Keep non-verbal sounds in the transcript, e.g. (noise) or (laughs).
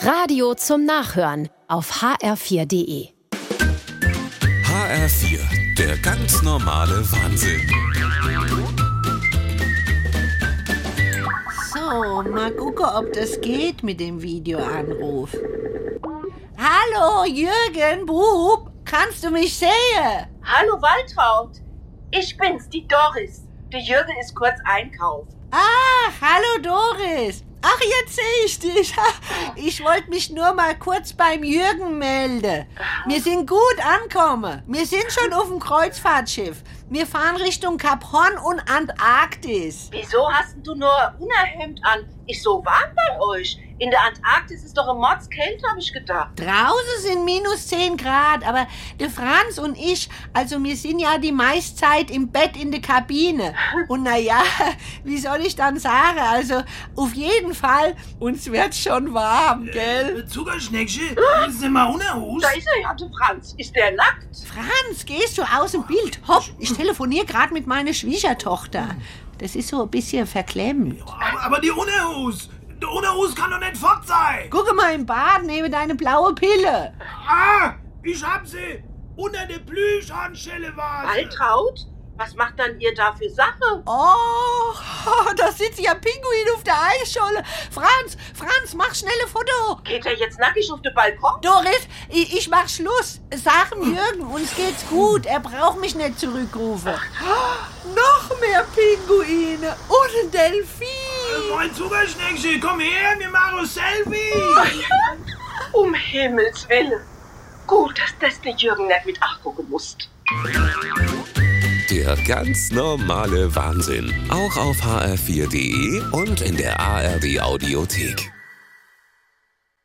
Radio zum Nachhören auf hr4.de. HR4, der ganz normale Wahnsinn. So, mal gucken, ob das geht mit dem Videoanruf. Hallo, Jürgen, Bub, kannst du mich sehen? Hallo Waltraud, ich bin's, die Doris. Der Jürgen ist kurz einkaufen. Ach, hallo Doris. Ach, jetzt sehe ich dich. Ich wollte mich nur mal kurz beim Jürgen melden. Wir sind gut angekommen. Wir sind schon auf dem Kreuzfahrtschiff. Wir fahren Richtung Kap Horn und Antarktis. Wieso hast du nur Unerhemd an? Ist so warm bei euch. In der Antarktis ist doch ein Mordskälte, habe ich gedacht. Draußen sind minus 10 Grad, aber der Franz und ich, also wir sind ja die meiste Zeit im Bett in der Kabine. (laughs) Und naja, wie soll ich dann sagen? Also auf jeden Fall, uns wird schon warm, gell? Zuckerschneckchen, ist denn mal unerhust? Da ist er ja, der Franz. Ist der nackt? Franz, gehst du aus dem Bild? Hopp, ich telefoniere gerade mit meiner Schwiegertochter. Das ist so ein bisschen verklemmt. Aber, aber die Unerhus, der Unerhus kann doch nicht fort sein. Gucke mal im Bad, nehme deine blaue Pille. Ah, ich hab sie. Unter der Plüschhandschelle war sie. Waltraud? Was macht dann ihr da für Sache? Oh, (laughs) da sitzt ja ein Pinguin auf der Eisscholle. Franz, Franz, mach schnell ein Foto. Geht er jetzt nackig auf den Balkon? Doris, ich, ich mach Schluss. Sag dem Jürgen, uns geht's gut. Er braucht mich nicht zurückrufen. Noch mehr Pinguine und ein Delfin. Mein Zuckerschneckchen, komm her, wir machen ein Selfie. (laughs) Um Himmels Willen. Gut, dass das der Jürgen nicht mit achgucken musst. Der ganz normale Wahnsinn. Auch auf hr4.de und in der ARD Audiothek.